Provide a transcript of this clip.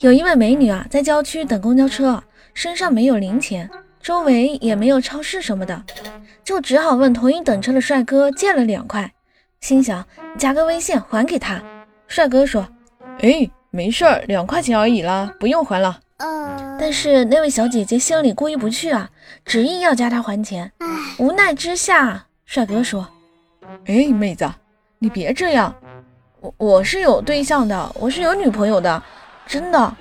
有一位美女啊，在郊区等公交车，身上没有零钱，周围也没有超市什么的，就只好问同一等车的帅哥借了两块，心想加个微信还给他。帅哥说：“哎，没事儿，两块钱而已啦，不用还了。”但是那位小姐姐心里过意不去啊，执意要加他还钱。无奈之下，帅哥说：“哎，妹子，你别这样，我我是有对象的，我是有女朋友的。”真的，